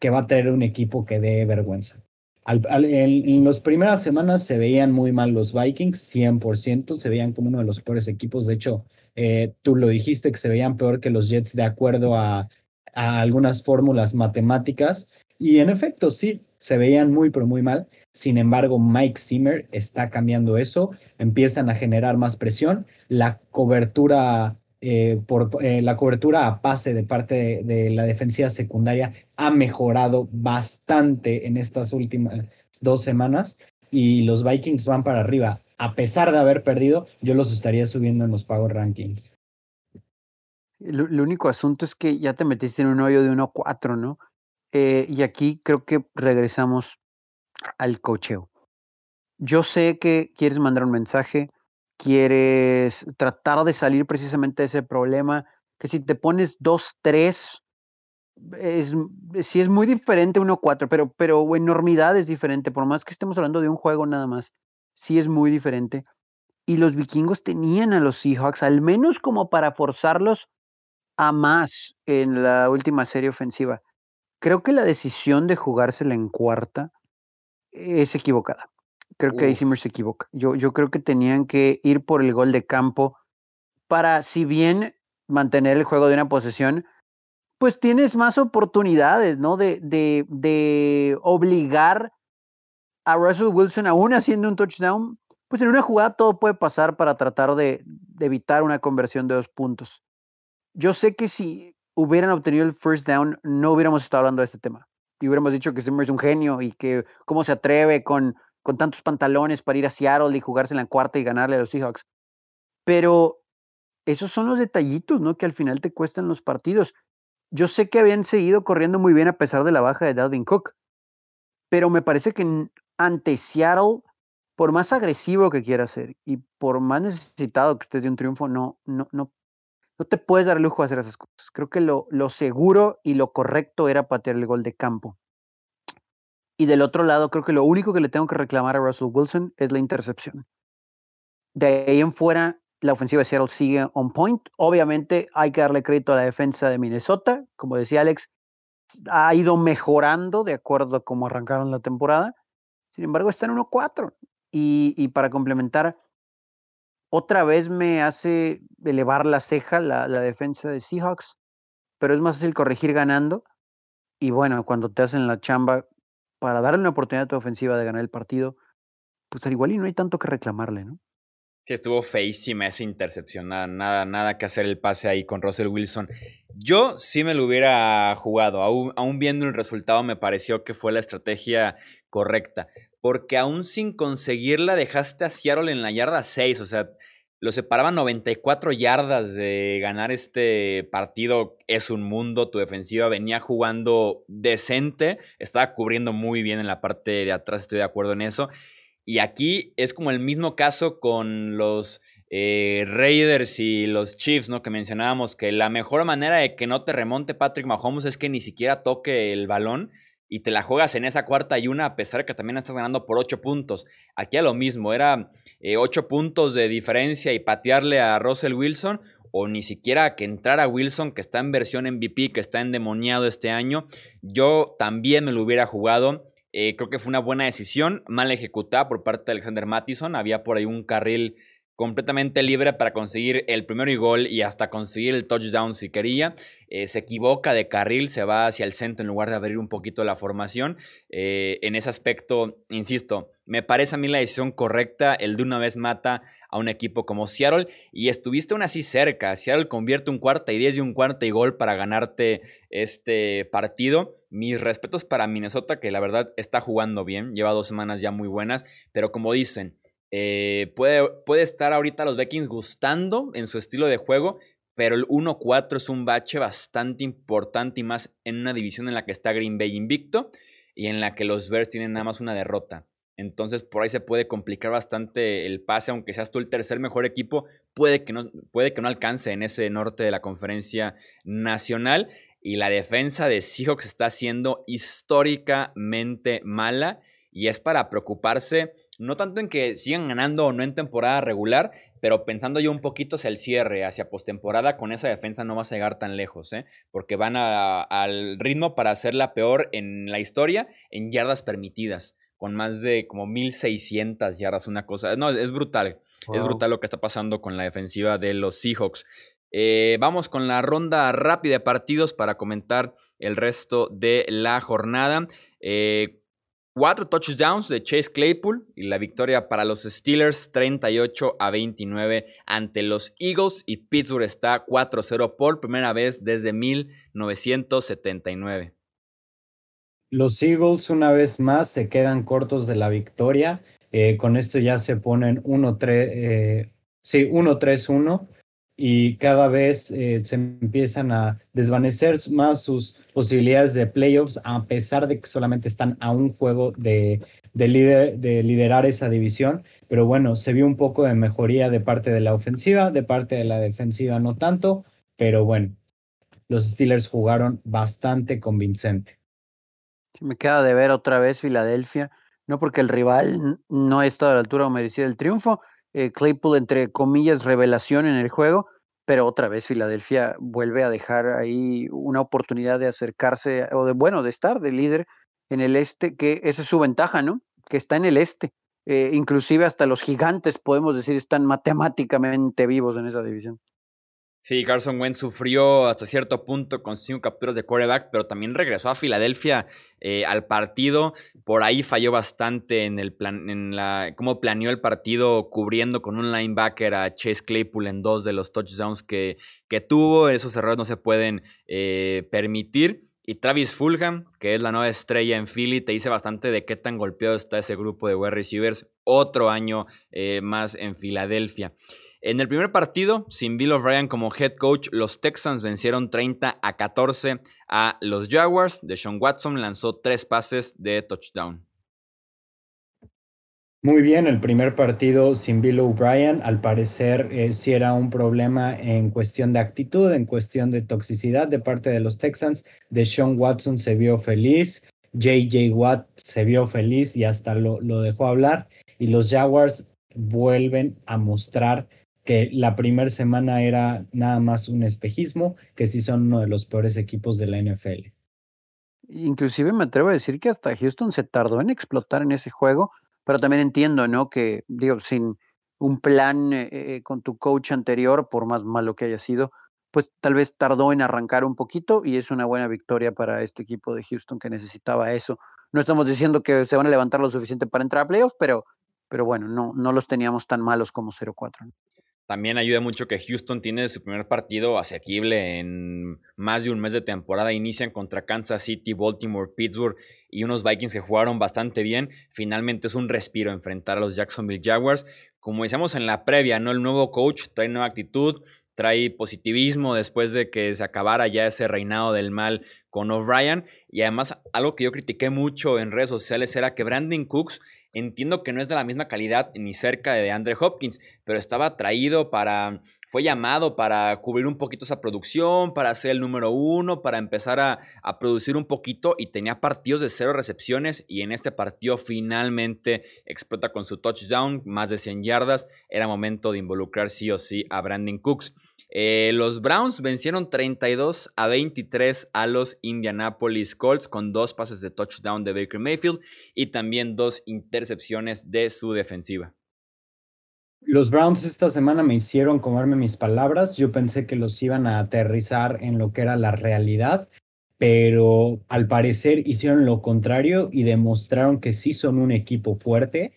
que va a tener un equipo que dé vergüenza en, las primeras semanas se veían muy mal los Vikings, 100%, se veían como uno de los peores equipos. De hecho, eh, tú lo dijiste que se veían peor que los Jets de acuerdo a, algunas fórmulas matemáticas. Y en efecto, sí, se veían muy, pero muy mal. Sin embargo, Mike Zimmer está cambiando eso, empiezan a generar más presión, la cobertura eh, por eh, la cobertura a pase de parte de, la defensiva secundaria ha mejorado bastante en estas últimas dos semanas y los Vikings van para arriba. A pesar de haber perdido, yo los estaría subiendo en los Power Rankings. El, único asunto es que ya te metiste en un hoyo de 1-4, ¿no? Eh, y aquí creo que regresamos al cocheo. Yo sé que quieres mandar un mensaje, quieres tratar de salir precisamente de ese problema, que si te pones 2-3, es, sí es muy diferente 1-4, pero, pero enormidad es diferente, por más que estemos hablando de un juego nada más, sí es muy diferente. Y los vikingos tenían a los Seahawks, al menos como para forzarlos a más en la última serie ofensiva. Creo que la decisión de jugársela en cuarta es equivocada. Creo que ahí Zimmer se equivoca. Yo, yo creo que tenían que ir por el gol de campo para, si bien mantener el juego de una posesión, pues tienes más oportunidades, ¿no? De, de, de obligar a Russell Wilson, aún haciendo un touchdown, pues en una jugada todo puede pasar para tratar de, de, evitar una conversión de dos puntos. Yo sé que si hubieran obtenido el first down, no hubiéramos estado hablando de este tema. Y hubiéramos dicho que Zimmer es un genio y que cómo se atreve con, con tantos pantalones para ir a Seattle y jugarse en la cuarta y ganarle a los Seahawks. Pero esos son los detallitos, ¿no? Que al final te cuestan los partidos. Yo sé que habían seguido corriendo muy bien a pesar de la baja de Dalvin Cook, pero me parece que ante Seattle, por más agresivo que quiera ser y por más necesitado que estés de un triunfo, no, no, no, no te puedes dar lujo de hacer esas cosas. Creo que lo, lo seguro y lo correcto era patear el gol de campo. Y del otro lado, creo que lo único que le tengo que reclamar a Russell Wilson es la intercepción. De ahí en fuera, la ofensiva de Seattle sigue on point. Obviamente hay que darle crédito a la defensa de Minnesota. Como decía Alex, ha ido mejorando de acuerdo a cómo arrancaron la temporada. Sin embargo, está en 1-4. Y, y, para complementar, otra vez me hace elevar la ceja la, defensa de Seahawks, pero es más fácil corregir ganando. Y bueno, cuando te hacen la chamba para darle una oportunidad a tu ofensiva de ganar el partido, pues al igual y no hay tanto que reclamarle, ¿no? Sí, estuvo feísima esa intercepción, nada, nada, nada que hacer el pase ahí con Russell Wilson. Yo sí me lo hubiera jugado, aún, aún viendo el resultado me pareció que fue la estrategia correcta, porque aún sin conseguirla dejaste a Seattle en la yarda 6, o sea, lo separaban 94 yardas de ganar este partido. Es un mundo, tu defensiva venía jugando decente, estaba cubriendo muy bien en la parte de atrás, estoy de acuerdo en eso. Y aquí es como el mismo caso con los eh, Raiders y los Chiefs, ¿no? Que mencionábamos que la mejor manera de que no te remonte Patrick Mahomes es que ni siquiera toque el balón y te la juegas en esa cuarta y una, a pesar de que también estás ganando por ocho puntos. Aquí a lo mismo, era eh, ocho puntos de diferencia y patearle a Russell Wilson, o ni siquiera que entrara Wilson, que está en versión MVP, que está endemoniado este año. Yo también me lo hubiera jugado. Eh, creo que fue una buena decisión, mal ejecutada por parte de Alexander Mattison. Había por ahí un carril completamente libre para conseguir el primero y gol y hasta conseguir el touchdown si quería. Eh, se equivoca de carril, se va hacia el centro en lugar de abrir un poquito la formación. Eh, en ese aspecto, insisto, me parece a mí la decisión correcta. El de una vez mata a un equipo como Seattle y estuviste aún así cerca. Seattle convierte un cuarta y diez y un cuarta y gol para ganarte este partido. Mis respetos para Minnesota, que la verdad está jugando bien, lleva dos semanas ya muy buenas, pero como dicen, eh, puede, estar ahorita los Vikings gustando en su estilo de juego, pero el 1-4 es un bache bastante importante y más en una división en la que está Green Bay invicto y en la que los Bears tienen nada más una derrota. Entonces por ahí se puede complicar bastante el pase, aunque seas tú el tercer mejor equipo, puede que no, puede que no alcance en ese norte de la conferencia nacional. Y la defensa de Seahawks está siendo históricamente mala y es para preocuparse no tanto en que sigan ganando o no en temporada regular, pero pensando yo un poquito hacia el cierre, hacia postemporada, con esa defensa no vas a llegar tan lejos, ¿eh? porque van al ritmo para ser la peor en la historia en yardas permitidas, con más de como 1600 yardas, una cosa. No, es brutal, es brutal lo que está pasando con la defensiva de los Seahawks. Eh, vamos con la ronda rápida de partidos para comentar el resto de la jornada. Eh, Cuatro touchdowns de Chase Claypool y la victoria para los Steelers 38 a 29 ante los Eagles y Pittsburgh está 4-0 por primera vez desde 1979. Los Eagles una vez más se quedan cortos de la victoria. Eh, con esto ya se ponen 1-3, eh, sí, 1-3-1 y cada vez eh, se empiezan a desvanecer más sus posibilidades de playoffs, a pesar de que solamente están a un juego de, de, de liderar esa división. Pero bueno, se vio un poco de mejoría de parte de la ofensiva, de parte de la defensiva no tanto, pero bueno, los Steelers jugaron bastante convincente. Me queda de ver otra vez Filadelfia, no porque el rival no está a la altura o merecía el triunfo, eh, Claypool, entre comillas, revelación en el juego, pero otra vez Filadelfia vuelve a dejar ahí una oportunidad de acercarse, o de, bueno, de estar de líder en el este, que esa es su ventaja, ¿no? Que está en el este. Eh, inclusive hasta los gigantes, podemos decir, están matemáticamente vivos en esa división. Sí, Carson Wentz sufrió hasta cierto punto con cinco capturas de quarterback, pero también regresó a Filadelfia eh, al partido. Por ahí falló bastante en el plan, en la cómo planeó el partido cubriendo con un linebacker a Chase Claypool en dos de los touchdowns que, que tuvo. Esos errores no se pueden eh, permitir. Y Travis Fulham, que es la nueva estrella en Philly, te dice bastante de qué tan golpeado está ese grupo de wide receivers. Otro año eh, más en Filadelfia. En el primer partido, sin Bill O'Brien como head coach, los Texans vencieron 30 a 14 a los Jaguars. Deshaun Watson lanzó tres pases de touchdown. Muy bien, el primer partido sin Bill O'Brien, al parecer eh, sí era un problema en cuestión de actitud, en cuestión de toxicidad de parte de los Texans. Deshaun Watson se vio feliz, JJ Watt se vio feliz y hasta lo, lo dejó hablar. Y los Jaguars vuelven a mostrar que la primera semana era nada más un espejismo, que sí son uno de los peores equipos de la NFL. Inclusive me atrevo a decir que hasta Houston se tardó en explotar en ese juego, pero también entiendo, ¿no? Que, digo, sin un plan eh, eh, con tu coach anterior, por más malo que haya sido, pues tal vez tardó en arrancar un poquito y es una buena victoria para este equipo de Houston que necesitaba eso. No estamos diciendo que se van a levantar lo suficiente para entrar a playoffs, pero, pero bueno, no, no los teníamos tan malos como 0-4. También ayuda mucho que Houston tiene su primer partido asequible en más de un mes de temporada. Inician contra Kansas City, Baltimore, Pittsburgh y unos Vikings que jugaron bastante bien. Finalmente es un respiro enfrentar a los Jacksonville Jaguars. Como decíamos en la previa, ¿no? El nuevo coach trae nueva actitud, trae positivismo después de que se acabara ya ese reinado del mal con O'Brien. Y además, algo que yo critiqué mucho en redes sociales era que Brandon Cooks Entiendo que no es de la misma calidad ni cerca de Andre Hopkins, pero estaba traído para, fue llamado para cubrir un poquito esa producción, para ser el número uno, para empezar a, a producir un poquito y tenía partidos de cero recepciones y en este partido finalmente explota con su touchdown, más de 100 yardas. Era momento de involucrar sí o sí a Brandon Cooks. Eh, los Browns vencieron 32 a 23 a los Indianapolis Colts con dos pases de touchdown de Baker Mayfield y también dos intercepciones de su defensiva. Los Browns esta semana me hicieron comerme mis palabras. Yo pensé que los iban a aterrizar en lo que era la realidad, pero al parecer hicieron lo contrario y demostraron que sí son un equipo fuerte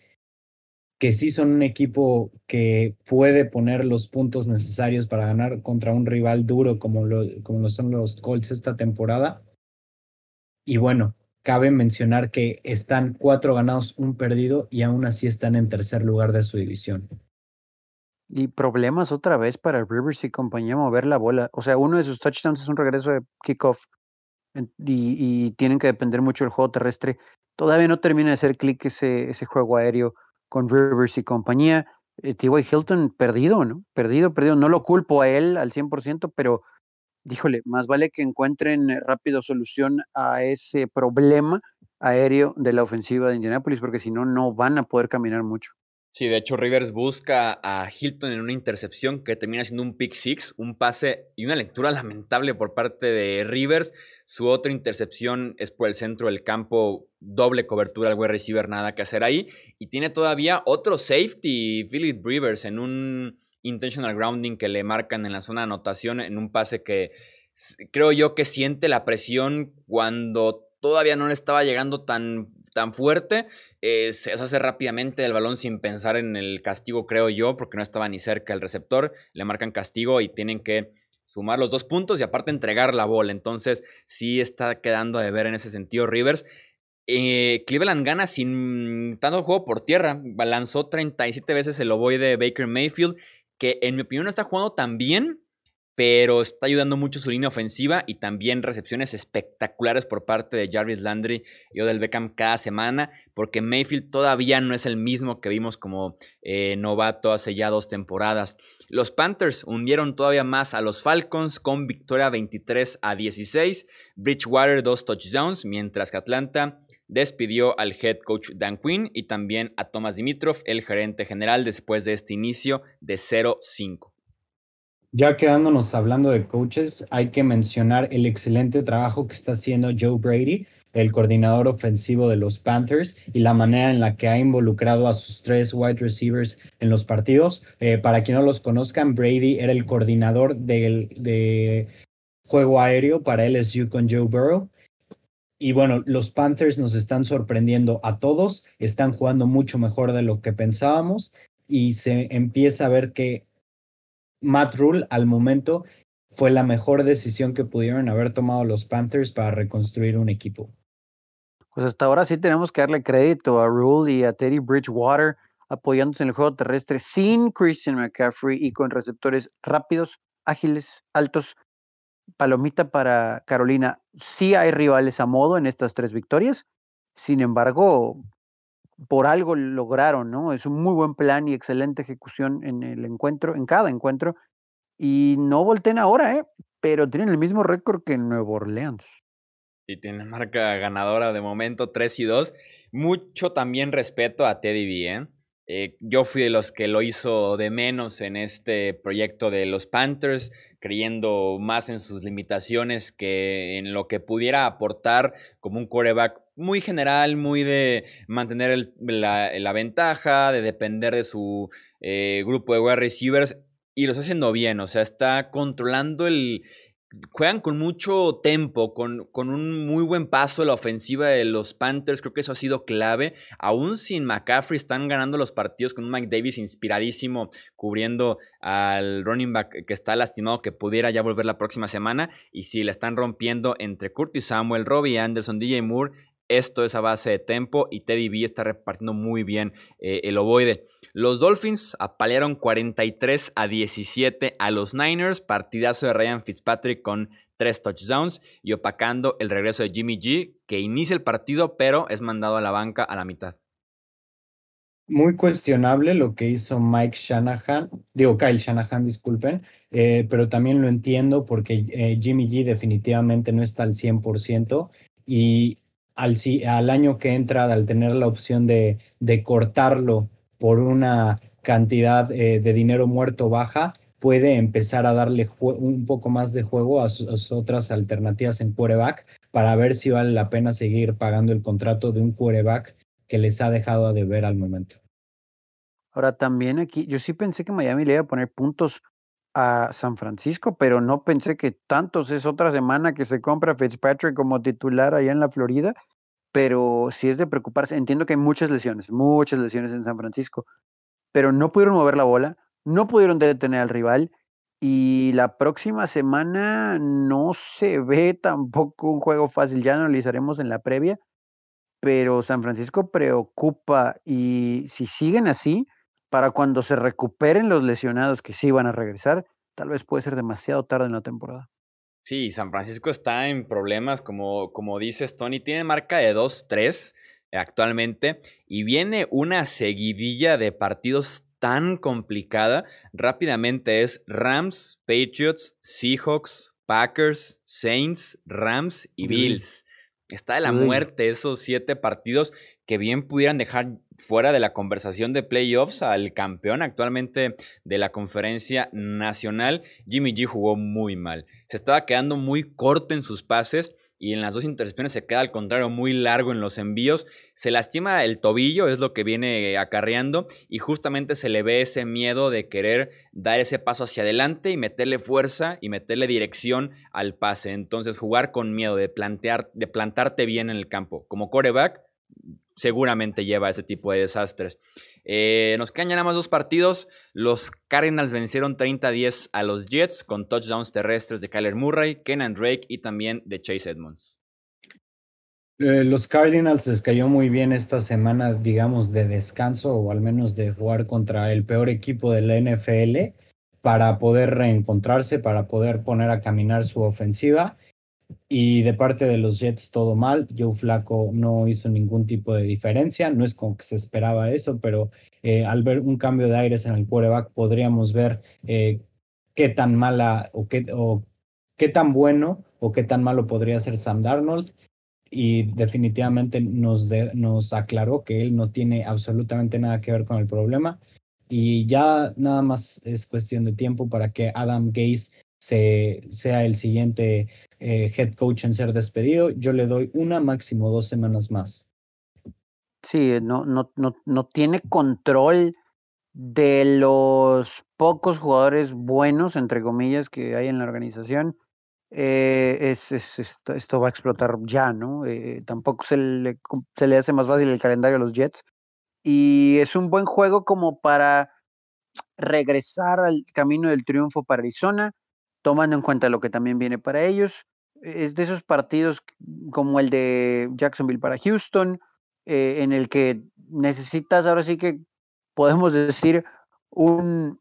que sí son un equipo que puede poner los puntos necesarios para ganar contra un rival duro como lo, como son los Colts esta temporada. Y bueno, cabe mencionar que están cuatro ganados, un perdido y aún así están en tercer lugar de su división. Y problemas otra vez para Rivers y compañía mover la bola. O sea, uno de sus touchdowns es un regreso de kickoff y, y tienen que depender mucho del juego terrestre. Todavía no termina de hacer clic ese, ese juego aéreo con Rivers y compañía. Eh, T.Y. Hilton perdido, ¿no? Perdido, perdido. No lo culpo a él al 100%, pero díjole, más vale que encuentren eh, rápido solución a ese problema aéreo de la ofensiva de Indianapolis, porque si no, no van a poder caminar mucho. Sí, de hecho Rivers busca a Hilton en una intercepción que termina siendo un pick six, un pase y una lectura lamentable por parte de Rivers. Su otra intercepción es por el centro del campo, doble cobertura al wide receiver, nada que hacer ahí. Y tiene todavía otro safety, Philip Rivers, en un intentional grounding que le marcan en la zona de anotación, en un pase que creo yo que siente la presión cuando todavía no le estaba llegando tan, tan fuerte. Eh, se hace rápidamente el balón sin pensar en el castigo, creo yo, porque no estaba ni cerca el receptor. Le marcan castigo y tienen que sumar los dos puntos y aparte entregar la bola. Entonces sí está quedando de ver en ese sentido Rivers. Eh, Cleveland gana sin tanto juego por tierra. Lanzó 37 veces el ovoide de Baker Mayfield, que en mi opinión no está jugando tan bien pero está ayudando mucho su línea ofensiva y también recepciones espectaculares por parte de Jarvis Landry y Odell Beckham cada semana, porque Mayfield todavía no es el mismo que vimos como eh, novato hace ya dos temporadas. Los Panthers hundieron todavía más a los Falcons con victoria 23 a 16, Bridgewater dos touchdowns, mientras que Atlanta despidió al head coach Dan Quinn y también a Thomas Dimitrov, el gerente general, después de este inicio de 0-5. Ya quedándonos hablando de coaches, hay que mencionar el excelente trabajo que está haciendo Joe Brady el coordinador ofensivo de los Panthers y la manera en la que ha involucrado a sus tres wide receivers en los partidos. Eh, para quien no los conozcan, Brady era el coordinador de juego aéreo para LSU con Joe Burrow. Y bueno, los Panthers nos están sorprendiendo a todos, están jugando mucho mejor de lo que pensábamos y se empieza a ver que Matt Rule al momento fue la mejor decisión que pudieron haber tomado los Panthers para reconstruir un equipo. Pues hasta ahora sí tenemos que darle crédito a Rule y a Teddy Bridgewater apoyándose en el juego terrestre sin Christian McCaffrey y con receptores rápidos, ágiles, altos. Palomita para Carolina. Sí hay rivales a modo en estas tres victorias. Sin embargo, por algo lograron, ¿no? Es un muy buen plan y excelente ejecución en el encuentro, en cada encuentro. Y no volteen ahora, ¿eh? Pero tienen el mismo récord que Nuevo Orleans. Y tiene marca ganadora de momento 3 y 2. Mucho también respeto a Teddy B, ¿eh? ¿eh? yo fui de los que lo hizo de menos en este proyecto de los Panthers, creyendo más en sus limitaciones que en lo que pudiera aportar como un quarterback muy general, muy de mantener la, ventaja, de depender de su eh, grupo de wide receivers y lo está haciendo bien, o sea, está controlando el... Juegan con mucho tempo, con, con, un muy buen paso la ofensiva de los Panthers. Creo que eso ha sido clave. Aún sin McCaffrey, están ganando los partidos con un Mike Davis inspiradísimo, cubriendo al running back que está lastimado, que pudiera ya volver la próxima semana. Y sí, le están rompiendo entre Curtis Samuel, Robbie Anderson, DJ Moore esto es a base de tempo y Teddy B está repartiendo muy bien eh, el ovoide. Los Dolphins apalearon 43 a 17 a los Niners, partidazo de Ryan Fitzpatrick con tres touchdowns y opacando el regreso de Jimmy G, que inicia el partido pero es mandado a la banca a la mitad. Muy cuestionable lo que hizo Mike Shanahan, digo Kyle Shanahan, disculpen, eh, pero también lo entiendo porque eh, Jimmy G definitivamente no está al 100% y al, al año que entra, al tener la opción de, de cortarlo por una cantidad eh, de dinero muerto baja, puede empezar a darle un poco más de juego a sus, otras alternativas en quarterback para ver si vale la pena seguir pagando el contrato de un quarterback que les ha dejado de ver al momento. Ahora también aquí, yo sí pensé que Miami le iba a poner puntos a San Francisco, pero no pensé que tantos. Es otra semana que se compra Fitzpatrick como titular allá en la Florida, pero si es de preocuparse. Entiendo que hay muchas lesiones, muchas lesiones en San Francisco, pero no pudieron mover la bola, no pudieron detener al rival y la próxima semana no se ve tampoco un juego fácil. Ya analizaremos en la previa, pero San Francisco preocupa y si siguen así, para cuando se recuperen los lesionados que sí van a regresar, tal vez puede ser demasiado tarde en la temporada. Sí, San Francisco está en problemas, como, como dices, Tony. Tiene marca de 2-3 actualmente y viene una seguidilla de partidos tan complicada. Rápidamente es Rams, Patriots, Seahawks, Packers, Saints, Rams y Bills. Está de la muerte esos siete partidos que bien pudieran dejar fuera de la conversación de playoffs al campeón actualmente de la conferencia nacional. Jimmy G jugó muy mal. Se estaba quedando muy corto en sus pases y en las dos intercepciones se queda al contrario muy largo en los envíos. Se lastima el tobillo, es lo que viene acarreando, y justamente se le ve ese miedo de querer dar ese paso hacia adelante y meterle fuerza y meterle dirección al pase. Entonces, jugar con miedo de plantear, de plantarte bien en el campo. Como coreback, seguramente lleva a ese tipo de desastres. Eh, nos quedan ya nada más dos partidos. Los Cardinals vencieron 30-10 a los Jets con touchdowns terrestres de Kyler Murray, Kenan Drake y también de Chase Edmonds. Eh, los Cardinals les cayó muy bien esta semana, digamos, de descanso o al menos de jugar contra el peor equipo de la NFL para poder reencontrarse, para poder poner a caminar su ofensiva y de parte de los Jets todo mal. Joe Flaco no hizo ningún tipo de diferencia. No es como que se esperaba eso, pero eh, al ver un cambio de aires en el quarterback podríamos ver eh, qué tan mala o qué, o qué tan bueno o qué tan malo podría ser Sam Darnold. Y definitivamente nos, nos aclaró que él no tiene absolutamente nada que ver con el problema. Y ya nada más es cuestión de tiempo para que Adam Gase se, sea el siguiente eh, head coach en ser despedido. Yo le doy una, máximo dos semanas más. Sí, no, no, no, no tiene control de los pocos jugadores buenos, entre comillas, que hay en la organización. Eh, es, esto, va a explotar ya, ¿no? Eh, tampoco se le, se le hace más fácil el calendario a los Jets. Y es un buen juego como para regresar al camino del triunfo para Arizona, tomando en cuenta lo que también viene para ellos. Es de esos partidos como el de Jacksonville para Houston, eh, en el que necesitas ahora sí que podemos decir un,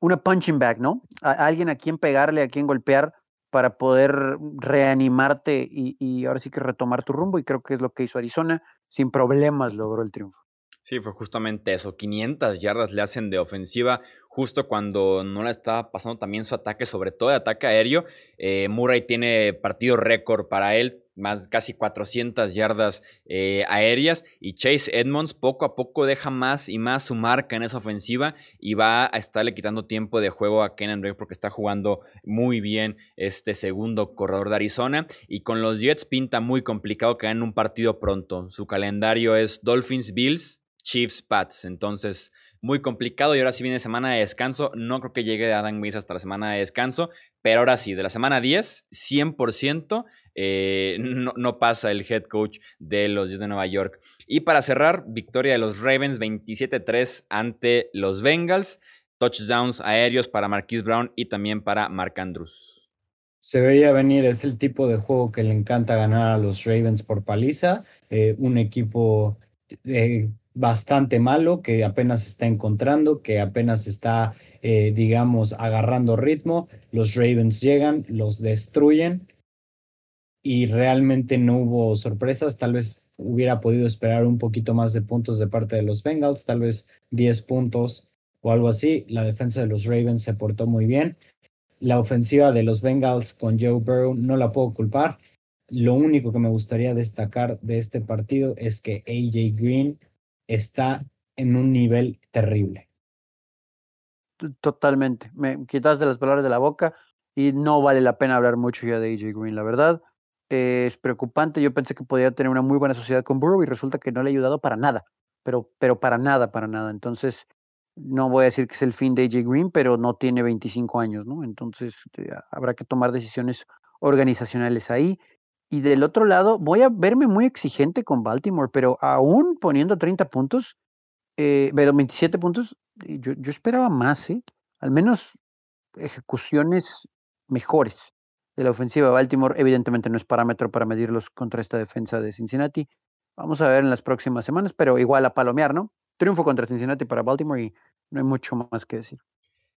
una punching bag, ¿no? alguien a quien pegarle, a quien golpear para poder reanimarte y, y ahora sí que retomar tu rumbo y creo que es lo que hizo Arizona, sin problemas logró el triunfo. Sí, fue justamente eso. 500 yardas le hacen de ofensiva justo cuando no le estaba pasando también su ataque, sobre todo de ataque aéreo. Eh, Murray tiene partido récord para él, más casi 400 yardas eh, aéreas. Y Chase Edmonds poco a poco deja más y más su marca en esa ofensiva y va a estarle quitando tiempo de juego a Kenan Drake porque está jugando muy bien este segundo corredor de Arizona. Y con los Jets pinta muy complicado que ganen un partido pronto. Su calendario es Dolphins Bills Chiefs Pats. Entonces, muy complicado. Y ahora sí viene semana de descanso. No creo que llegue Adam Weiss hasta la semana de descanso. Pero ahora sí, de la semana 10, 100% eh, no, no, pasa el head coach de los Jets de Nueva York. Y para cerrar, victoria de los Ravens 27-3 ante los Bengals. Touchdowns aéreos para Marquise Brown y también para Mark Andrews. Se veía venir, es el tipo de juego que le encanta ganar a los Ravens por paliza. Eh, un equipo eh, bastante malo, que apenas está encontrando, que apenas está, eh, digamos, agarrando ritmo. Los Ravens llegan, los destruyen y realmente no hubo sorpresas. Tal vez hubiera podido esperar un poquito más de puntos de parte de los Bengals, tal vez 10 puntos o algo así. La defensa de los Ravens se portó muy bien. La ofensiva de los Bengals con Joe Burrow no la puedo culpar. Lo único que me gustaría destacar de este partido es que AJ Green está en un nivel terrible. Totalmente. Me quitas de las palabras de la boca y no vale la pena hablar mucho ya de AJ Green, la verdad. es preocupante. Yo pensé que podía tener una muy buena sociedad con Burrow y resulta que no le ha ayudado para nada. Pero, pero para nada, para nada. Entonces, no voy a decir que es el fin de AJ Green, pero no tiene 25 años, ¿no? Entonces, eh, habrá que tomar decisiones organizacionales ahí. Y del otro lado, voy a verme muy exigente con Baltimore, pero aún poniendo 30 puntos, eh, 27 puntos, yo, yo esperaba más, ¿eh? Al menos ejecuciones mejores de la ofensiva. Baltimore evidentemente no es parámetro para medirlos contra esta defensa de Cincinnati. Vamos a ver en las próximas semanas, pero igual a palomear, ¿no? Triunfo contra Cincinnati para Baltimore y no hay mucho más que decir.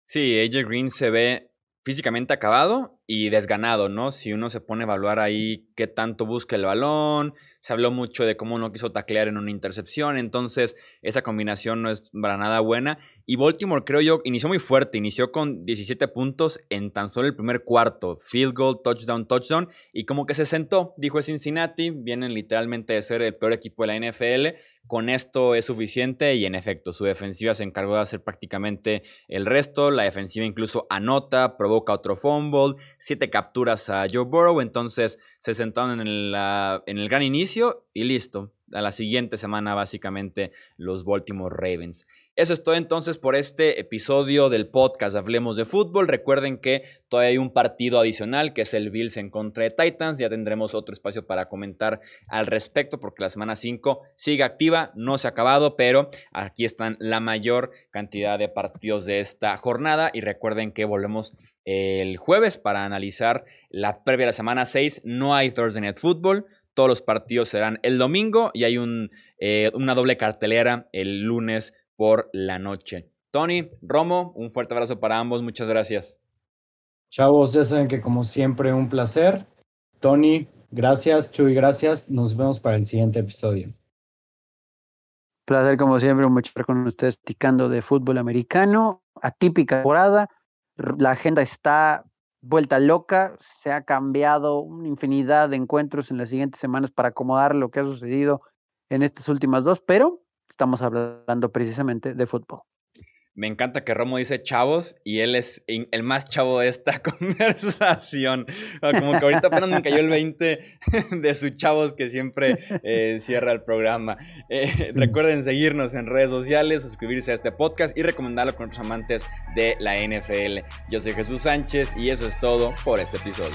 Sí, AJ Green se ve físicamente acabado y desganado, ¿no? Si uno se pone a evaluar ahí qué tanto busca el balón, se habló mucho de cómo no quiso taclear en una intercepción, entonces esa combinación no es para nada buena. Y Baltimore, creo yo, inició muy fuerte, inició con 17 puntos en tan solo el primer cuarto, field goal, touchdown, touchdown, y como que se sentó, dijo Cincinnati, vienen literalmente de ser el peor equipo de la NFL, con esto es suficiente y en efecto, su defensiva se encargó de hacer prácticamente el resto. La defensiva incluso anota, provoca otro fumble, siete capturas a Joe Burrow. Entonces se sentaron en, en el gran inicio y listo. A la siguiente semana, básicamente, los Baltimore Ravens. Eso es todo entonces por este episodio del podcast Hablemos de Fútbol. Recuerden que todavía hay un partido adicional que es el Bills en contra de Titans. Ya tendremos otro espacio para comentar al respecto porque la semana 5 sigue activa, no se ha acabado, pero aquí están la mayor cantidad de partidos de esta jornada. Y recuerden que volvemos el jueves para analizar la previa de la semana 6. No hay Thursday Night Football. Todos los partidos serán el domingo y hay eh, una doble cartelera el lunes por la noche. Tony, Romo, un fuerte abrazo para ambos, muchas gracias. Chavos, ya saben que como siempre un placer. Tony, gracias. Chuy, gracias. Nos vemos para el siguiente episodio. Placer como siempre, mucho con ustedes platicando de fútbol americano. Atípica temporada. La agenda está vuelta loca. Se ha cambiado una infinidad de encuentros en las siguientes semanas para acomodar lo que ha sucedido en estas últimas dos, pero estamos hablando precisamente de fútbol. Me encanta que Romo dice chavos y él es el más chavo de esta conversación. Como que ahorita apenas me cayó el 20 de sus chavos que siempre eh, cierra el programa. Eh, recuerden seguirnos en redes sociales, suscribirse a este podcast y recomendarlo con otros amantes de la NFL. Yo soy Jesús Sánchez y eso es todo por este episodio.